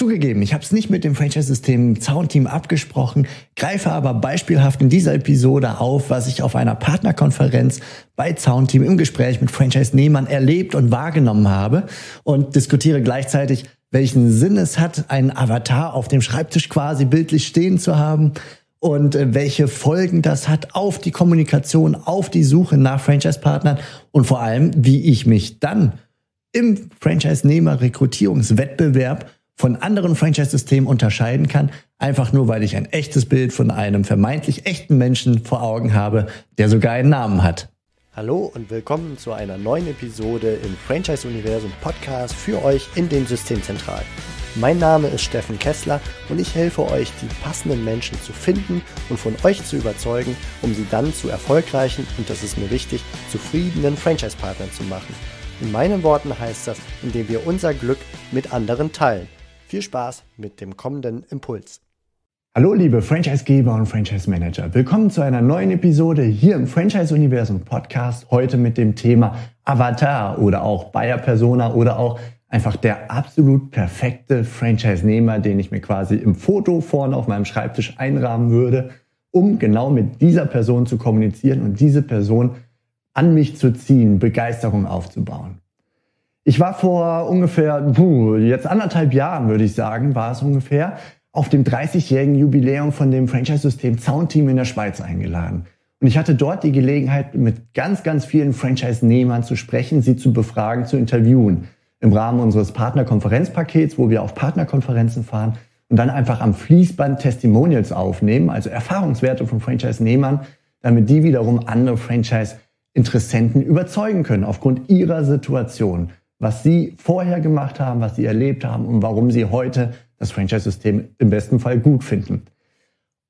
Zugegeben, ich habe es nicht mit dem Franchise-System Soundteam abgesprochen, greife aber beispielhaft in dieser Episode auf, was ich auf einer Partnerkonferenz bei Soundteam im Gespräch mit Franchise-Nehmern erlebt und wahrgenommen habe und diskutiere gleichzeitig, welchen Sinn es hat, einen Avatar auf dem Schreibtisch quasi bildlich stehen zu haben und äh, welche Folgen das hat auf die Kommunikation, auf die Suche nach Franchise-Partnern und vor allem, wie ich mich dann im Franchise-Nehmer-Rekrutierungswettbewerb von anderen Franchise-Systemen unterscheiden kann, einfach nur weil ich ein echtes Bild von einem vermeintlich echten Menschen vor Augen habe, der sogar einen Namen hat. Hallo und willkommen zu einer neuen Episode im Franchise-Universum Podcast für euch in den Systemzentralen. Mein Name ist Steffen Kessler und ich helfe euch, die passenden Menschen zu finden und von euch zu überzeugen, um sie dann zu erfolgreichen und das ist mir wichtig, zufriedenen Franchise-Partnern zu machen. In meinen Worten heißt das, indem wir unser Glück mit anderen teilen. Viel Spaß mit dem kommenden Impuls. Hallo liebe Franchisegeber und Franchise Manager. Willkommen zu einer neuen Episode hier im Franchise Universum Podcast. Heute mit dem Thema Avatar oder auch Buyer Persona oder auch einfach der absolut perfekte Franchise-Nehmer, den ich mir quasi im Foto vorne auf meinem Schreibtisch einrahmen würde, um genau mit dieser Person zu kommunizieren und diese Person an mich zu ziehen, Begeisterung aufzubauen. Ich war vor ungefähr, puh, jetzt anderthalb Jahren würde ich sagen, war es ungefähr, auf dem 30-jährigen Jubiläum von dem Franchise-System Soundteam in der Schweiz eingeladen. Und ich hatte dort die Gelegenheit, mit ganz, ganz vielen Franchise-Nehmern zu sprechen, sie zu befragen, zu interviewen. Im Rahmen unseres Partnerkonferenzpakets, wo wir auf Partnerkonferenzen fahren und dann einfach am Fließband Testimonials aufnehmen, also Erfahrungswerte von Franchise-Nehmern, damit die wiederum andere Franchise-Interessenten überzeugen können aufgrund ihrer Situation was Sie vorher gemacht haben, was Sie erlebt haben und warum Sie heute das Franchise-System im besten Fall gut finden.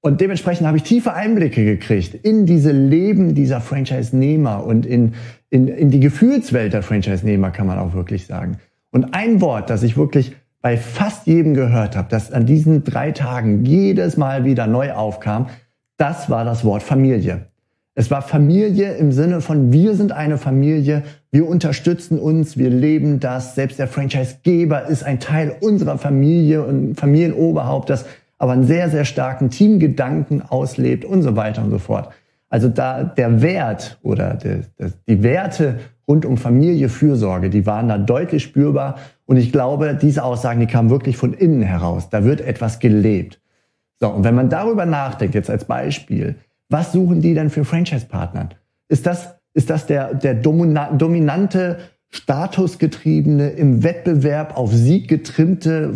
Und dementsprechend habe ich tiefe Einblicke gekriegt in diese Leben dieser Franchise-Nehmer und in, in, in die Gefühlswelt der Franchise-Nehmer, kann man auch wirklich sagen. Und ein Wort, das ich wirklich bei fast jedem gehört habe, das an diesen drei Tagen jedes Mal wieder neu aufkam, das war das Wort Familie. Es war Familie im Sinne von, wir sind eine Familie, wir unterstützen uns, wir leben das. Selbst der Franchisegeber ist ein Teil unserer Familie und Familienoberhaupt, das aber einen sehr, sehr starken Teamgedanken auslebt und so weiter und so fort. Also da der Wert oder die, die Werte rund um Familie, Fürsorge, die waren da deutlich spürbar. Und ich glaube, diese Aussagen, die kamen wirklich von innen heraus. Da wird etwas gelebt. So, und wenn man darüber nachdenkt, jetzt als Beispiel, was suchen die denn für Franchise-Partner? Ist das, ist das der, der dominante, statusgetriebene, im Wettbewerb auf Sieg getrimmte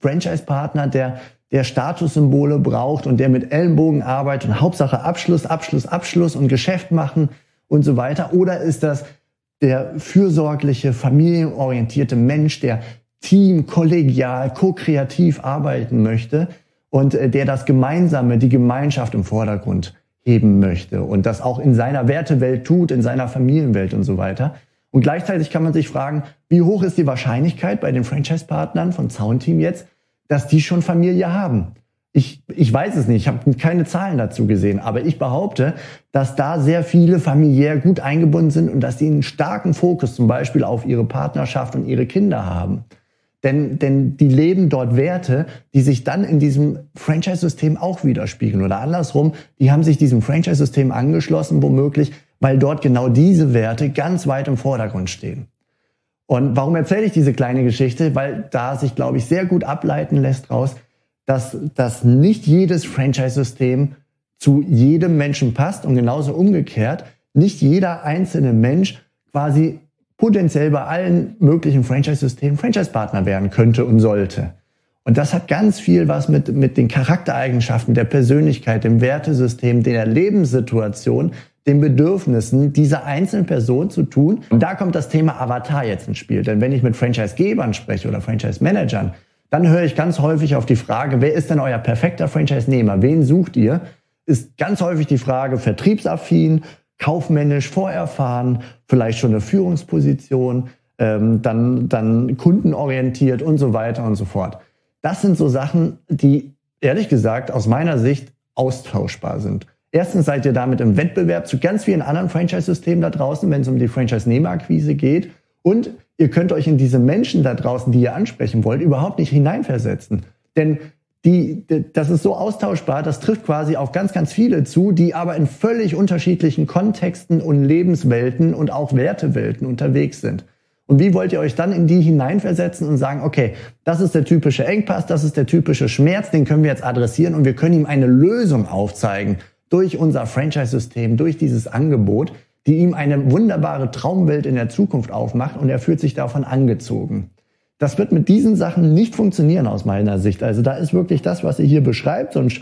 Franchise-Partner, der, der Statussymbole braucht und der mit Ellenbogen arbeitet und Hauptsache Abschluss, Abschluss, Abschluss und Geschäft machen und so weiter? Oder ist das der fürsorgliche, familienorientierte Mensch, der team, kollegial, ko-kreativ arbeiten möchte und äh, der das Gemeinsame, die Gemeinschaft im Vordergrund heben möchte und das auch in seiner Wertewelt tut, in seiner Familienwelt und so weiter. Und gleichzeitig kann man sich fragen, wie hoch ist die Wahrscheinlichkeit bei den Franchise-Partnern von Soundteam jetzt, dass die schon Familie haben? Ich, ich weiß es nicht, ich habe keine Zahlen dazu gesehen, aber ich behaupte, dass da sehr viele familiär gut eingebunden sind und dass sie einen starken Fokus zum Beispiel auf ihre Partnerschaft und ihre Kinder haben. Denn, denn die leben dort Werte, die sich dann in diesem Franchise-System auch widerspiegeln. Oder andersrum, die haben sich diesem Franchise-System angeschlossen, womöglich, weil dort genau diese Werte ganz weit im Vordergrund stehen. Und warum erzähle ich diese kleine Geschichte? Weil da sich, glaube ich, sehr gut ableiten lässt raus, dass, dass nicht jedes Franchise-System zu jedem Menschen passt und genauso umgekehrt, nicht jeder einzelne Mensch quasi potenziell bei allen möglichen Franchise-Systemen Franchise-Partner werden könnte und sollte. Und das hat ganz viel was mit, mit den Charaktereigenschaften der Persönlichkeit, dem Wertesystem, der Lebenssituation, den Bedürfnissen dieser einzelnen Person zu tun. Und da kommt das Thema Avatar jetzt ins Spiel. Denn wenn ich mit Franchise-Gebern spreche oder Franchise-Managern, dann höre ich ganz häufig auf die Frage, wer ist denn euer perfekter Franchise-Nehmer? Wen sucht ihr? Ist ganz häufig die Frage vertriebsaffin, kaufmännisch vorerfahren, vielleicht schon eine Führungsposition, ähm, dann, dann kundenorientiert und so weiter und so fort. Das sind so Sachen, die ehrlich gesagt aus meiner Sicht austauschbar sind. Erstens seid ihr damit im Wettbewerb zu ganz vielen anderen Franchise-Systemen da draußen, wenn es um die Franchise-Nehmerakquise geht. Und ihr könnt euch in diese Menschen da draußen, die ihr ansprechen wollt, überhaupt nicht hineinversetzen. Denn die, das ist so austauschbar, das trifft quasi auf ganz, ganz viele zu, die aber in völlig unterschiedlichen Kontexten und Lebenswelten und auch Wertewelten unterwegs sind. Und wie wollt ihr euch dann in die hineinversetzen und sagen, okay, das ist der typische Engpass, das ist der typische Schmerz, den können wir jetzt adressieren und wir können ihm eine Lösung aufzeigen durch unser Franchise-System, durch dieses Angebot, die ihm eine wunderbare Traumwelt in der Zukunft aufmacht und er fühlt sich davon angezogen. Das wird mit diesen Sachen nicht funktionieren aus meiner Sicht. Also da ist wirklich das, was ihr hier beschreibt, so ein,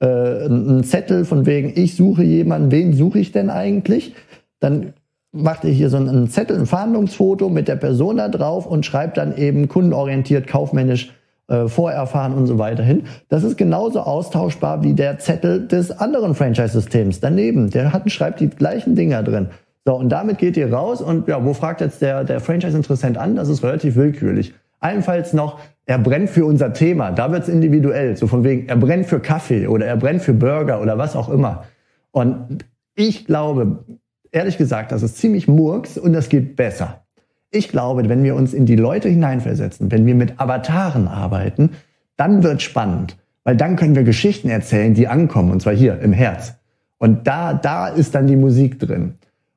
äh, ein Zettel von wegen, ich suche jemanden, wen suche ich denn eigentlich? Dann macht ihr hier so einen Zettel, ein Verhandlungsfoto mit der Person da drauf und schreibt dann eben kundenorientiert, kaufmännisch, äh, vorerfahren und so weiter hin. Das ist genauso austauschbar wie der Zettel des anderen Franchise-Systems daneben. Der hat, schreibt die gleichen Dinger drin. So, und damit geht ihr raus und ja, wo fragt jetzt der, der Franchise-Interessent an? Das ist relativ willkürlich. Allenfalls noch, er brennt für unser Thema. Da wird's individuell. So von wegen, er brennt für Kaffee oder er brennt für Burger oder was auch immer. Und ich glaube, ehrlich gesagt, das ist ziemlich murks und das geht besser. Ich glaube, wenn wir uns in die Leute hineinversetzen, wenn wir mit Avataren arbeiten, dann wird spannend. Weil dann können wir Geschichten erzählen, die ankommen. Und zwar hier im Herz. Und da, da ist dann die Musik drin.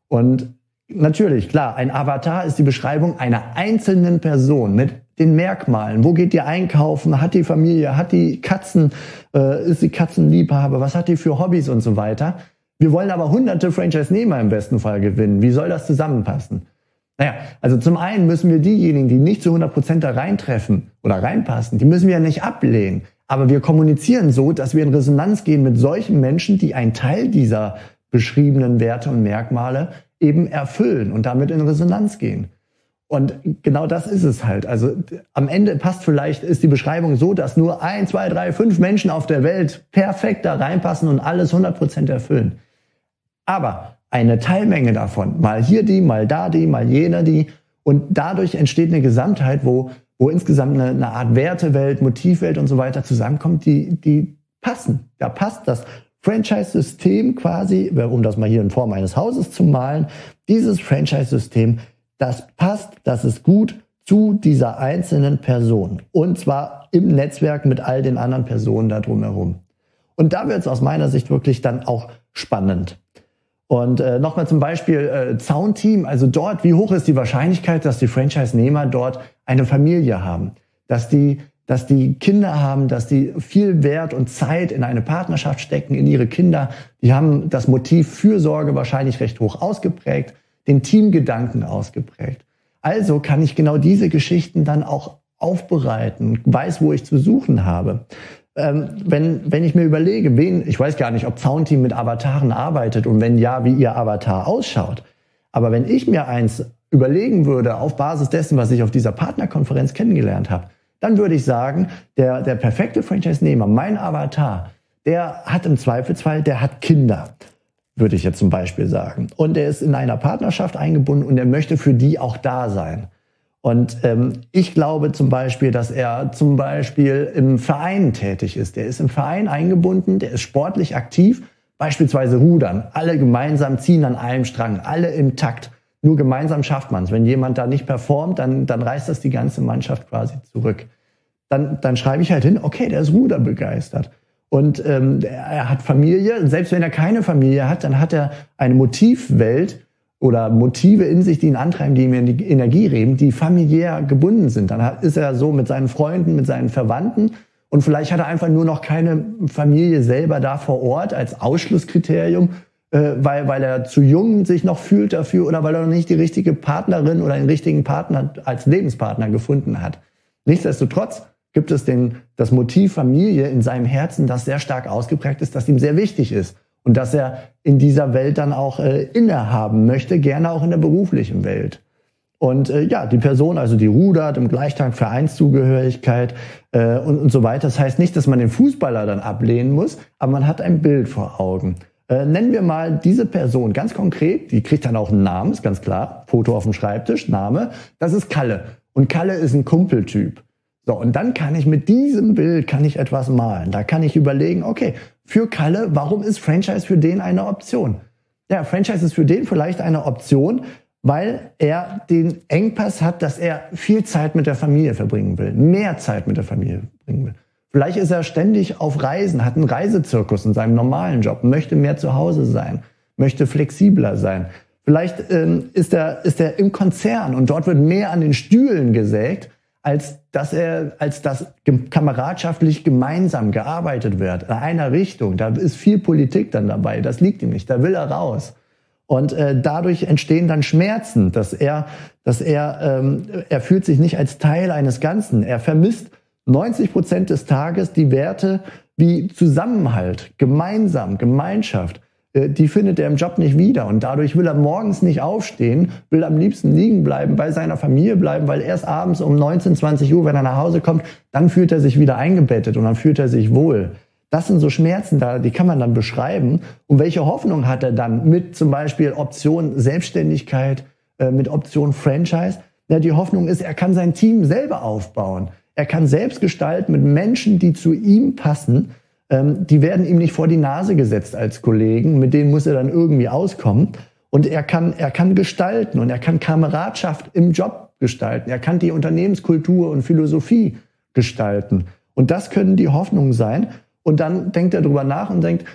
Und natürlich, klar, ein Avatar ist die Beschreibung einer einzelnen Person mit den Merkmalen. Wo geht die einkaufen? Hat die Familie? Hat die Katzen? Äh, ist sie Katzenliebhaber? Was hat die für Hobbys und so weiter? Wir wollen aber hunderte Franchise-Nehmer im besten Fall gewinnen. Wie soll das zusammenpassen? Naja, also zum einen müssen wir diejenigen, die nicht zu 100 Prozent da reintreffen oder reinpassen, die müssen wir ja nicht ablehnen. Aber wir kommunizieren so, dass wir in Resonanz gehen mit solchen Menschen, die einen Teil dieser beschriebenen Werte und Merkmale eben erfüllen und damit in Resonanz gehen. Und genau das ist es halt. Also am Ende passt vielleicht, ist die Beschreibung so, dass nur ein, zwei, drei, fünf Menschen auf der Welt perfekt da reinpassen und alles 100% erfüllen. Aber eine Teilmenge davon, mal hier die, mal da die, mal jener die. Und dadurch entsteht eine Gesamtheit, wo, wo insgesamt eine, eine Art Wertewelt, Motivwelt und so weiter zusammenkommt, die, die passen. Da passt das Franchise-System quasi, um das mal hier in Form eines Hauses zu malen, dieses Franchise-System das passt, das ist gut zu dieser einzelnen Person. Und zwar im Netzwerk mit all den anderen Personen da drumherum. Und da wird es aus meiner Sicht wirklich dann auch spannend. Und äh, nochmal zum Beispiel äh, Zaunteam, also dort, wie hoch ist die Wahrscheinlichkeit, dass die Franchise-Nehmer dort eine Familie haben, dass die, dass die Kinder haben, dass die viel Wert und Zeit in eine Partnerschaft stecken, in ihre Kinder. Die haben das Motiv Fürsorge wahrscheinlich recht hoch ausgeprägt den Teamgedanken ausgeprägt. Also kann ich genau diese Geschichten dann auch aufbereiten, weiß, wo ich zu suchen habe. Ähm, wenn, wenn ich mir überlege, wen, ich weiß gar nicht, ob Soundteam mit Avataren arbeitet und wenn ja, wie ihr Avatar ausschaut. Aber wenn ich mir eins überlegen würde, auf Basis dessen, was ich auf dieser Partnerkonferenz kennengelernt habe, dann würde ich sagen, der, der perfekte Franchise-Nehmer, mein Avatar, der hat im Zweifelsfall, der hat Kinder würde ich jetzt zum Beispiel sagen. Und er ist in einer Partnerschaft eingebunden und er möchte für die auch da sein. Und ähm, ich glaube zum Beispiel, dass er zum Beispiel im Verein tätig ist. Der ist im Verein eingebunden, der ist sportlich aktiv, beispielsweise rudern. Alle gemeinsam ziehen an einem Strang, alle im Takt. Nur gemeinsam schafft man es. Wenn jemand da nicht performt, dann, dann reißt das die ganze Mannschaft quasi zurück. Dann, dann schreibe ich halt hin, okay, der ist ruderbegeistert. Und ähm, er hat Familie. Selbst wenn er keine Familie hat, dann hat er eine Motivwelt oder Motive in sich, die ihn antreiben, die ihm Energie reben, die familiär gebunden sind. Dann ist er so mit seinen Freunden, mit seinen Verwandten und vielleicht hat er einfach nur noch keine Familie selber da vor Ort als Ausschlusskriterium, äh, weil, weil er zu jung sich noch fühlt dafür oder weil er noch nicht die richtige Partnerin oder den richtigen Partner als Lebenspartner gefunden hat. Nichtsdestotrotz gibt es den, das Motiv Familie in seinem Herzen, das sehr stark ausgeprägt ist, das ihm sehr wichtig ist und dass er in dieser Welt dann auch äh, innehaben möchte, gerne auch in der beruflichen Welt. Und äh, ja, die Person, also die rudert im Gleichtag Vereinszugehörigkeit äh, und, und so weiter. Das heißt nicht, dass man den Fußballer dann ablehnen muss, aber man hat ein Bild vor Augen. Äh, nennen wir mal diese Person ganz konkret, die kriegt dann auch einen Namen, ist ganz klar. Foto auf dem Schreibtisch, Name. Das ist Kalle. Und Kalle ist ein Kumpeltyp. So, und dann kann ich mit diesem Bild kann ich etwas malen. Da kann ich überlegen, okay, für Kalle, warum ist Franchise für den eine Option? Ja, Franchise ist für den vielleicht eine Option, weil er den Engpass hat, dass er viel Zeit mit der Familie verbringen will, mehr Zeit mit der Familie verbringen will. Vielleicht ist er ständig auf Reisen, hat einen Reisezirkus in seinem normalen Job, möchte mehr zu Hause sein, möchte flexibler sein. Vielleicht ähm, ist, er, ist er im Konzern und dort wird mehr an den Stühlen gesägt, als dass er, als dass kameradschaftlich gemeinsam gearbeitet wird in einer Richtung. Da ist viel Politik dann dabei. Das liegt ihm nicht. Da will er raus. Und äh, dadurch entstehen dann Schmerzen, dass er, dass er, ähm, er fühlt sich nicht als Teil eines Ganzen. Er vermisst 90 Prozent des Tages die Werte wie Zusammenhalt, gemeinsam, Gemeinschaft. Äh, die findet er im Job nicht wieder. Und dadurch will er morgens nicht aufstehen, will am liebsten liegen bleiben, bei seiner Familie bleiben, weil erst abends um 19, 20 Uhr, wenn er nach Hause kommt, dann fühlt er sich wieder eingebettet und dann fühlt er sich wohl. Das sind so Schmerzen da, die kann man dann beschreiben. Und welche Hoffnung hat er dann mit zum Beispiel Option Selbstständigkeit, äh, mit Option Franchise? Ja, die Hoffnung ist, er kann sein Team selber aufbauen. Er kann selbst gestalten mit Menschen, die zu ihm passen. Ähm, die werden ihm nicht vor die Nase gesetzt als Kollegen. Mit denen muss er dann irgendwie auskommen. Und er kann, er kann gestalten und er kann Kameradschaft im Job gestalten. Er kann die Unternehmenskultur und Philosophie gestalten. Und das können die Hoffnungen sein. Und dann denkt er drüber nach und denkt,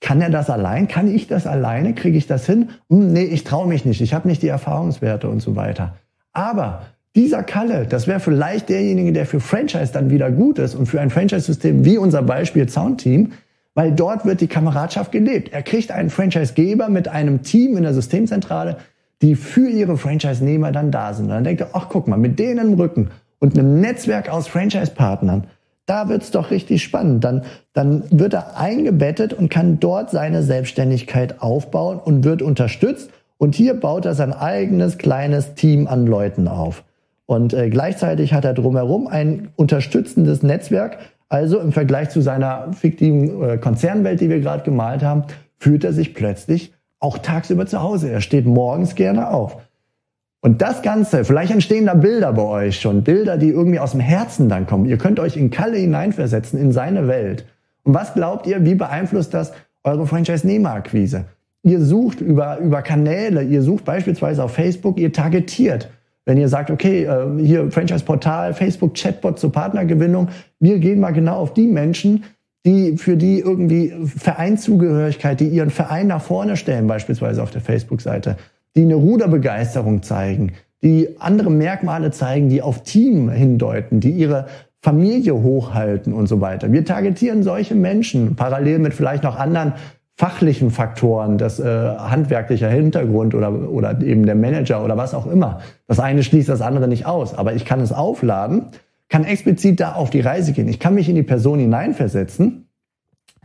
kann er das allein? Kann ich das alleine? Kriege ich das hin? Hm, nee, ich traue mich nicht. Ich habe nicht die Erfahrungswerte und so weiter. Aber dieser Kalle, das wäre vielleicht derjenige, der für Franchise dann wieder gut ist und für ein Franchise-System wie unser Beispiel Soundteam, weil dort wird die Kameradschaft gelebt. Er kriegt einen Franchise-Geber mit einem Team in der Systemzentrale, die für ihre Franchise-Nehmer dann da sind. Und dann denkt er, ach guck mal, mit denen im Rücken und einem Netzwerk aus Franchise-Partnern, da wird's doch richtig spannend. Dann, dann wird er eingebettet und kann dort seine Selbstständigkeit aufbauen und wird unterstützt. Und hier baut er sein eigenes kleines Team an Leuten auf. Und äh, gleichzeitig hat er drumherum ein unterstützendes Netzwerk. Also im Vergleich zu seiner fiktiven äh, Konzernwelt, die wir gerade gemalt haben, fühlt er sich plötzlich auch tagsüber zu Hause. Er steht morgens gerne auf. Und das Ganze, vielleicht entstehen da Bilder bei euch schon, Bilder, die irgendwie aus dem Herzen dann kommen. Ihr könnt euch in Kalle hineinversetzen, in seine Welt. Und was glaubt ihr, wie beeinflusst das eure Franchise-Nehmer-Akquise? Ihr sucht über, über Kanäle, ihr sucht beispielsweise auf Facebook, ihr targetiert. Wenn ihr sagt, okay, äh, hier Franchise-Portal, Facebook, Chatbot zur Partnergewinnung, wir gehen mal genau auf die Menschen, die für die irgendwie Vereinszugehörigkeit, die ihren Verein nach vorne stellen, beispielsweise auf der Facebook-Seite, die eine Ruderbegeisterung zeigen, die andere Merkmale zeigen, die auf Team hindeuten, die ihre Familie hochhalten und so weiter. Wir targetieren solche Menschen parallel mit vielleicht noch anderen fachlichen Faktoren, das äh, handwerklicher Hintergrund oder, oder eben der Manager oder was auch immer. Das eine schließt das andere nicht aus, aber ich kann es aufladen, kann explizit da auf die Reise gehen. Ich kann mich in die Person hineinversetzen.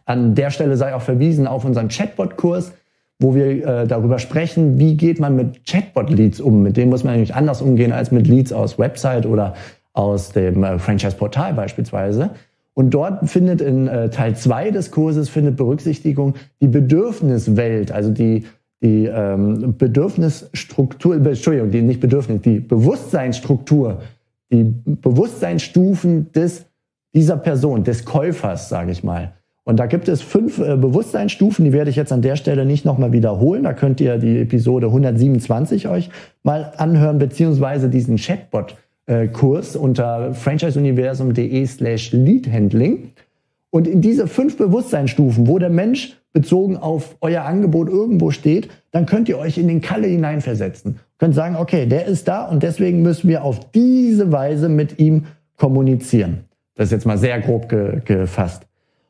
An der Stelle sei auch verwiesen auf unseren Chatbot-Kurs, wo wir äh, darüber sprechen, wie geht man mit Chatbot-Leads um. Mit denen muss man nämlich anders umgehen als mit Leads aus Website oder aus dem äh, Franchise-Portal beispielsweise. Und dort findet in äh, Teil zwei des Kurses findet Berücksichtigung die Bedürfniswelt, also die, die ähm, Bedürfnisstruktur, Entschuldigung, die nicht Bedürfnis, die Bewusstseinsstruktur, die Bewusstseinsstufen des, dieser Person, des Käufers, sage ich mal. Und da gibt es fünf äh, Bewusstseinsstufen, die werde ich jetzt an der Stelle nicht nochmal wiederholen. Da könnt ihr die Episode 127 euch mal anhören, beziehungsweise diesen Chatbot äh, Kurs unter franchiseuniversum.de slash leadhandling. Und in diese fünf Bewusstseinsstufen, wo der Mensch bezogen auf euer Angebot irgendwo steht, dann könnt ihr euch in den Kalle hineinversetzen. Könnt sagen, okay, der ist da und deswegen müssen wir auf diese Weise mit ihm kommunizieren. Das ist jetzt mal sehr grob ge gefasst.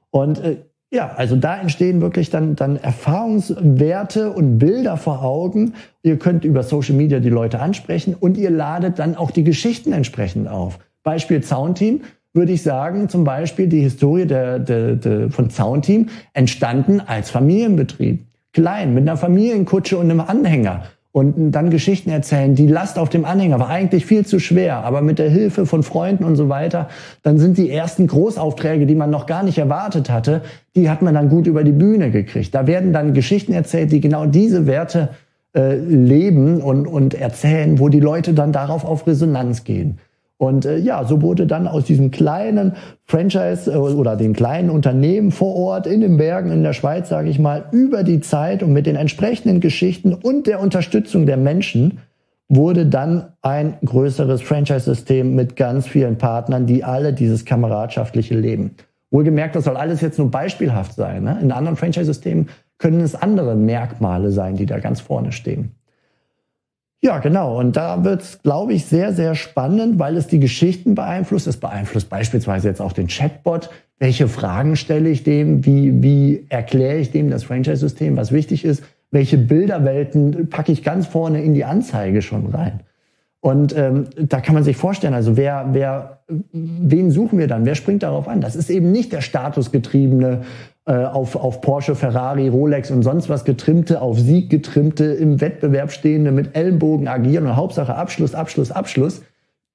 Und äh, ja, also da entstehen wirklich dann, dann Erfahrungswerte und Bilder vor Augen. Ihr könnt über Social Media die Leute ansprechen und ihr ladet dann auch die Geschichten entsprechend auf. Beispiel Soundteam würde ich sagen, zum Beispiel die Historie der, der, der, von Soundteam entstanden als Familienbetrieb. Klein, mit einer Familienkutsche und einem Anhänger und dann Geschichten erzählen. Die Last auf dem Anhänger war eigentlich viel zu schwer, aber mit der Hilfe von Freunden und so weiter, dann sind die ersten Großaufträge, die man noch gar nicht erwartet hatte, die hat man dann gut über die Bühne gekriegt. Da werden dann Geschichten erzählt, die genau diese Werte äh, leben und, und erzählen, wo die Leute dann darauf auf Resonanz gehen. Und äh, ja, so wurde dann aus diesem kleinen Franchise äh, oder den kleinen Unternehmen vor Ort in den Bergen in der Schweiz, sage ich mal, über die Zeit und mit den entsprechenden Geschichten und der Unterstützung der Menschen wurde dann ein größeres Franchise-System mit ganz vielen Partnern, die alle dieses kameradschaftliche leben. Wohlgemerkt, das soll alles jetzt nur beispielhaft sein. Ne? In anderen Franchise-Systemen können es andere Merkmale sein, die da ganz vorne stehen. Ja, genau. Und da wird es, glaube ich, sehr, sehr spannend, weil es die Geschichten beeinflusst. Es beeinflusst beispielsweise jetzt auch den Chatbot. Welche Fragen stelle ich dem? Wie, wie erkläre ich dem das Franchise-System, was wichtig ist? Welche Bilderwelten packe ich ganz vorne in die Anzeige schon rein? Und ähm, da kann man sich vorstellen, also wer, wer, wen suchen wir dann? Wer springt darauf an? Das ist eben nicht der statusgetriebene auf, auf Porsche, Ferrari, Rolex und sonst was getrimmte, auf Sieg getrimmte, im Wettbewerb stehende, mit Ellenbogen agieren und Hauptsache Abschluss, Abschluss, Abschluss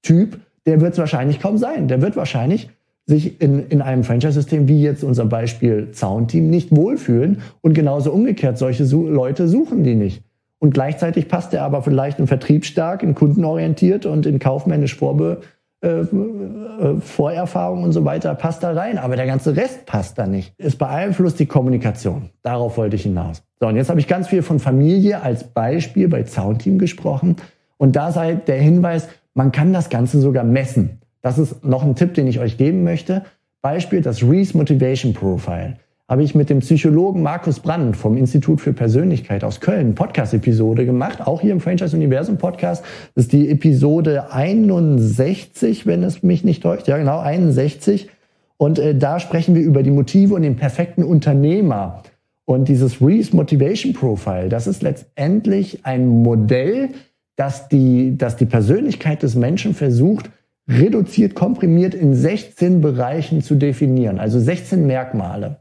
Typ, der wird es wahrscheinlich kaum sein. Der wird wahrscheinlich sich in, in einem Franchise-System wie jetzt unser Beispiel Soundteam nicht wohlfühlen und genauso umgekehrt, solche Leute suchen die nicht. Und gleichzeitig passt er aber vielleicht in Vertrieb stark, in kundenorientiert und in kaufmännisch vorbe äh, äh, Vorerfahrung und so weiter passt da rein, aber der ganze Rest passt da nicht. Es beeinflusst die Kommunikation. Darauf wollte ich hinaus. So, und jetzt habe ich ganz viel von Familie als Beispiel bei Soundteam gesprochen. Und da sei der Hinweis, man kann das Ganze sogar messen. Das ist noch ein Tipp, den ich euch geben möchte. Beispiel das Reese Motivation Profile habe ich mit dem Psychologen Markus Brandt vom Institut für Persönlichkeit aus Köln Podcast-Episode gemacht, auch hier im Franchise Universum Podcast. Das ist die Episode 61, wenn es mich nicht täuscht. Ja, genau, 61. Und äh, da sprechen wir über die Motive und den perfekten Unternehmer. Und dieses Reese Motivation Profile, das ist letztendlich ein Modell, das die, das die Persönlichkeit des Menschen versucht, reduziert, komprimiert in 16 Bereichen zu definieren, also 16 Merkmale.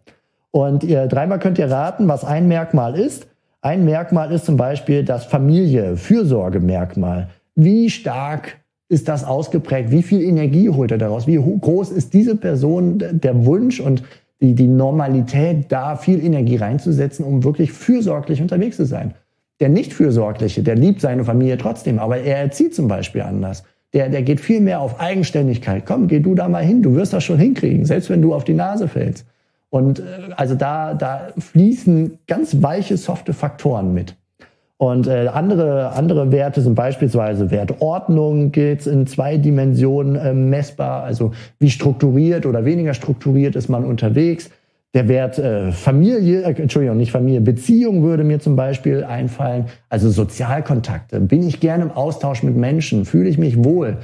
Und ihr dreimal könnt ihr raten, was ein Merkmal ist. Ein Merkmal ist zum Beispiel das Familie, Fürsorgemerkmal. Wie stark ist das ausgeprägt? Wie viel Energie holt er daraus? Wie groß ist diese Person der Wunsch und die, die Normalität, da viel Energie reinzusetzen, um wirklich fürsorglich unterwegs zu sein? Der nicht fürsorgliche, der liebt seine Familie trotzdem, aber er erzieht zum Beispiel anders. Der, der geht viel mehr auf Eigenständigkeit. Komm, geh du da mal hin, du wirst das schon hinkriegen, selbst wenn du auf die Nase fällst. Und äh, also da, da fließen ganz weiche, softe Faktoren mit. Und äh, andere, andere Werte sind beispielsweise Wertordnung, geht's in zwei Dimensionen äh, messbar, also wie strukturiert oder weniger strukturiert ist man unterwegs. Der Wert äh, Familie, äh, Entschuldigung, nicht Familie, Beziehung würde mir zum Beispiel einfallen. Also Sozialkontakte. Bin ich gerne im Austausch mit Menschen? Fühle ich mich wohl?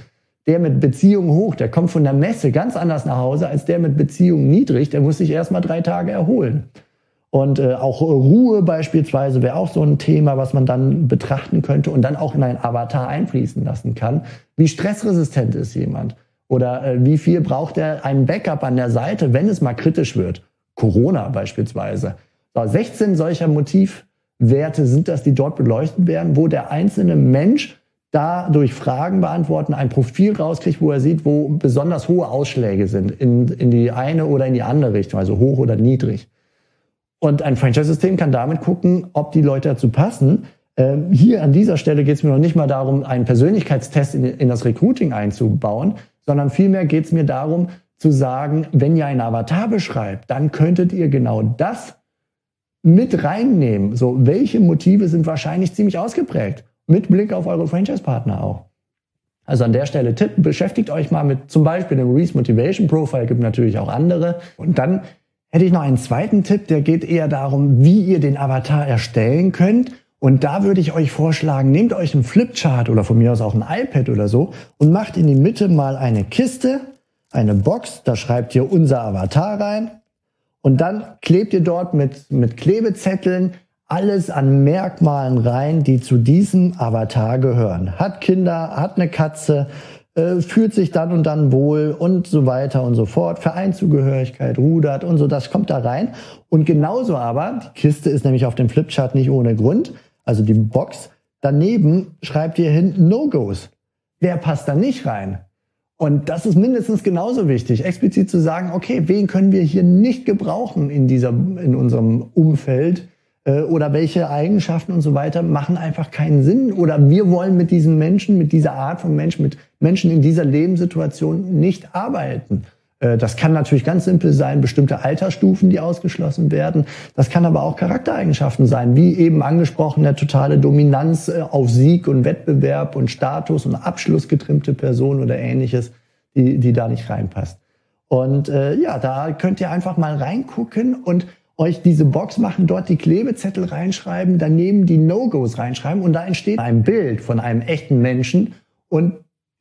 Der mit Beziehung hoch, der kommt von der Messe ganz anders nach Hause als der mit Beziehung niedrig. Der muss sich erstmal drei Tage erholen. Und äh, auch Ruhe beispielsweise wäre auch so ein Thema, was man dann betrachten könnte und dann auch in ein Avatar einfließen lassen kann. Wie stressresistent ist jemand? Oder äh, wie viel braucht er einen Backup an der Seite, wenn es mal kritisch wird? Corona beispielsweise. So, 16 solcher Motivwerte sind das, die dort beleuchtet werden, wo der einzelne Mensch da durch Fragen beantworten ein Profil rauskriegt, wo er sieht, wo besonders hohe Ausschläge sind in, in die eine oder in die andere Richtung, also hoch oder niedrig. Und ein Franchise-System kann damit gucken, ob die Leute dazu passen. Ähm, hier an dieser Stelle geht es mir noch nicht mal darum, einen Persönlichkeitstest in, in das Recruiting einzubauen, sondern vielmehr geht es mir darum, zu sagen, wenn ihr einen Avatar beschreibt, dann könntet ihr genau das mit reinnehmen. So, welche Motive sind wahrscheinlich ziemlich ausgeprägt? Mit Blick auf eure Franchise-Partner auch. Also an der Stelle Tipp, beschäftigt euch mal mit zum Beispiel dem Reese Motivation Profile, gibt natürlich auch andere. Und dann hätte ich noch einen zweiten Tipp, der geht eher darum, wie ihr den Avatar erstellen könnt. Und da würde ich euch vorschlagen, nehmt euch einen Flipchart oder von mir aus auch ein iPad oder so und macht in die Mitte mal eine Kiste, eine Box, da schreibt ihr unser Avatar rein und dann klebt ihr dort mit, mit Klebezetteln alles an Merkmalen rein, die zu diesem Avatar gehören. Hat Kinder, hat eine Katze, äh, fühlt sich dann und dann wohl und so weiter und so fort. Vereinszugehörigkeit, rudert und so, das kommt da rein. Und genauso aber, die Kiste ist nämlich auf dem Flipchart nicht ohne Grund, also die Box, daneben schreibt ihr hin No-Gos. Wer passt da nicht rein? Und das ist mindestens genauso wichtig, explizit zu sagen, okay, wen können wir hier nicht gebrauchen in dieser, in unserem Umfeld? Äh, oder welche Eigenschaften und so weiter machen einfach keinen Sinn. Oder wir wollen mit diesen Menschen, mit dieser Art von Menschen, mit Menschen in dieser Lebenssituation nicht arbeiten. Äh, das kann natürlich ganz simpel sein, bestimmte Altersstufen, die ausgeschlossen werden. Das kann aber auch Charaktereigenschaften sein, wie eben angesprochen, der totale Dominanz äh, auf Sieg und Wettbewerb und Status und Abschluss getrimmte Person oder ähnliches, die, die da nicht reinpasst. Und äh, ja, da könnt ihr einfach mal reingucken und euch diese Box machen, dort die Klebezettel reinschreiben, daneben die No-Gos reinschreiben und da entsteht ein Bild von einem echten Menschen und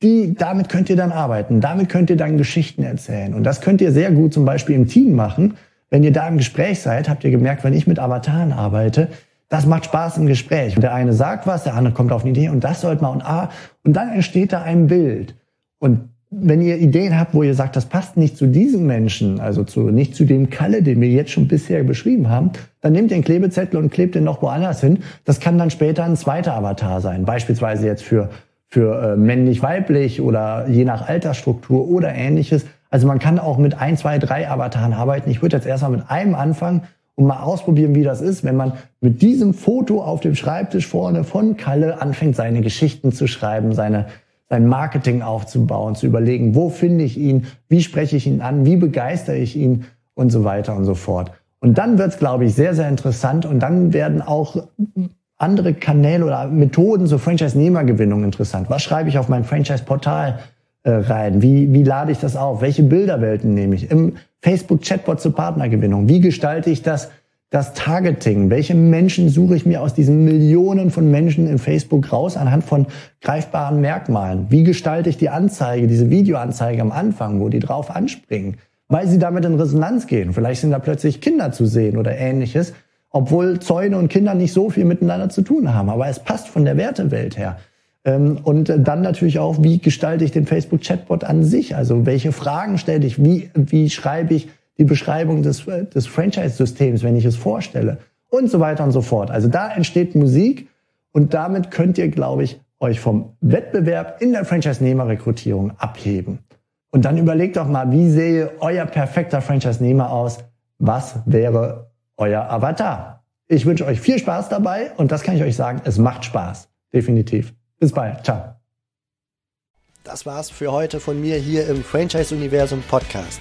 die, damit könnt ihr dann arbeiten, damit könnt ihr dann Geschichten erzählen und das könnt ihr sehr gut zum Beispiel im Team machen. Wenn ihr da im Gespräch seid, habt ihr gemerkt, wenn ich mit Avataren arbeite, das macht Spaß im Gespräch. Der eine sagt was, der andere kommt auf eine Idee und das sollte man und ah, und dann entsteht da ein Bild. Und wenn ihr Ideen habt, wo ihr sagt, das passt nicht zu diesem Menschen, also zu, nicht zu dem Kalle, den wir jetzt schon bisher beschrieben haben, dann nehmt den Klebezettel und klebt den noch woanders hin. Das kann dann später ein zweiter Avatar sein. Beispielsweise jetzt für, für äh, männlich-weiblich oder je nach Altersstruktur oder ähnliches. Also man kann auch mit ein, zwei, drei Avataren arbeiten. Ich würde jetzt erstmal mit einem anfangen und mal ausprobieren, wie das ist, wenn man mit diesem Foto auf dem Schreibtisch vorne von Kalle anfängt, seine Geschichten zu schreiben, seine sein Marketing aufzubauen, zu überlegen, wo finde ich ihn, wie spreche ich ihn an, wie begeistere ich ihn und so weiter und so fort. Und dann wird es, glaube ich, sehr, sehr interessant und dann werden auch andere Kanäle oder Methoden zur Franchise-Nehmergewinnung interessant. Was schreibe ich auf mein Franchise-Portal äh, rein? Wie, wie lade ich das auf? Welche Bilderwelten nehme ich? Im Facebook-Chatbot zur Partnergewinnung. Wie gestalte ich das das Targeting. Welche Menschen suche ich mir aus diesen Millionen von Menschen in Facebook raus anhand von greifbaren Merkmalen? Wie gestalte ich die Anzeige, diese Videoanzeige am Anfang, wo die drauf anspringen? Weil sie damit in Resonanz gehen. Vielleicht sind da plötzlich Kinder zu sehen oder ähnliches, obwohl Zäune und Kinder nicht so viel miteinander zu tun haben. Aber es passt von der Wertewelt her. Ähm, und dann natürlich auch, wie gestalte ich den Facebook-Chatbot an sich? Also welche Fragen stelle ich? Wie, wie schreibe ich die Beschreibung des, des Franchise-Systems, wenn ich es vorstelle und so weiter und so fort. Also da entsteht Musik und damit könnt ihr, glaube ich, euch vom Wettbewerb in der Franchise-Nehmer-Rekrutierung abheben. Und dann überlegt doch mal, wie sehe euer perfekter Franchise-Nehmer aus? Was wäre euer Avatar? Ich wünsche euch viel Spaß dabei und das kann ich euch sagen, es macht Spaß. Definitiv. Bis bald. Ciao. Das war's für heute von mir hier im Franchise-Universum Podcast.